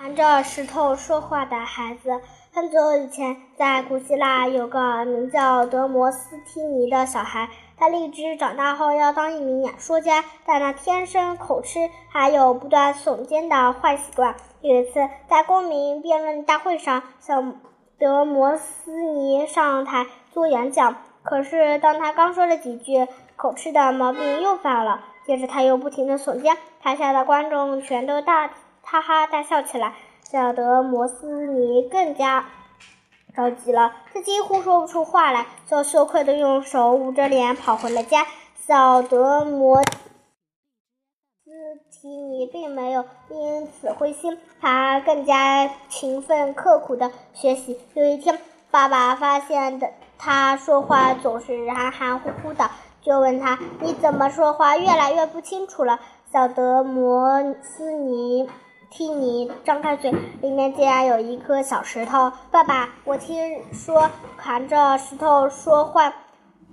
含着石头说话的孩子。很久以前，在古希腊有个名叫德摩斯提尼的小孩，他立志长大后要当一名演说家，但他天生口吃，还有不断耸肩的坏习惯。有一次，在公民辩论大会上，小德摩斯尼上台做演讲，可是当他刚说了几句，口吃的毛病又犯了，接着他又不停的耸肩，台下的观众全都大。哈哈大笑起来，小德摩斯尼更加着急了，他几乎说不出话来，就羞愧的用手捂着脸跑回了家。小德摩斯提尼并没有因此灰心，他更加勤奋刻苦的学习。有一天，爸爸发现的他说话总是含含糊糊的，就问他：“你怎么说话越来越不清楚了？”小德摩斯尼。替你张开嘴，里面竟然有一颗小石头。爸爸，我听说含着石头说话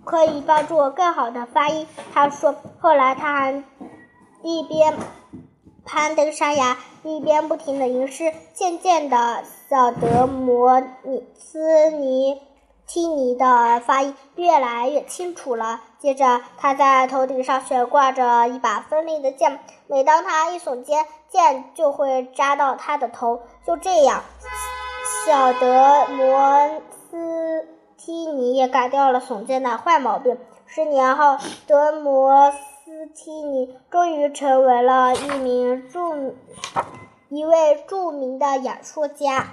可以帮助我更好的发音。他说，后来他还一边攀登山崖，一边不停的吟诗。渐渐的，小德摩尼斯尼。替尼的发音越来越清楚了。接着，他在头顶上悬挂着一把锋利的剑，每当他一耸肩，剑就会扎到他的头。就这样，小德摩斯提尼也改掉了耸肩的坏毛病。十年后，德摩斯提尼终于成为了一名著一位著名的演说家。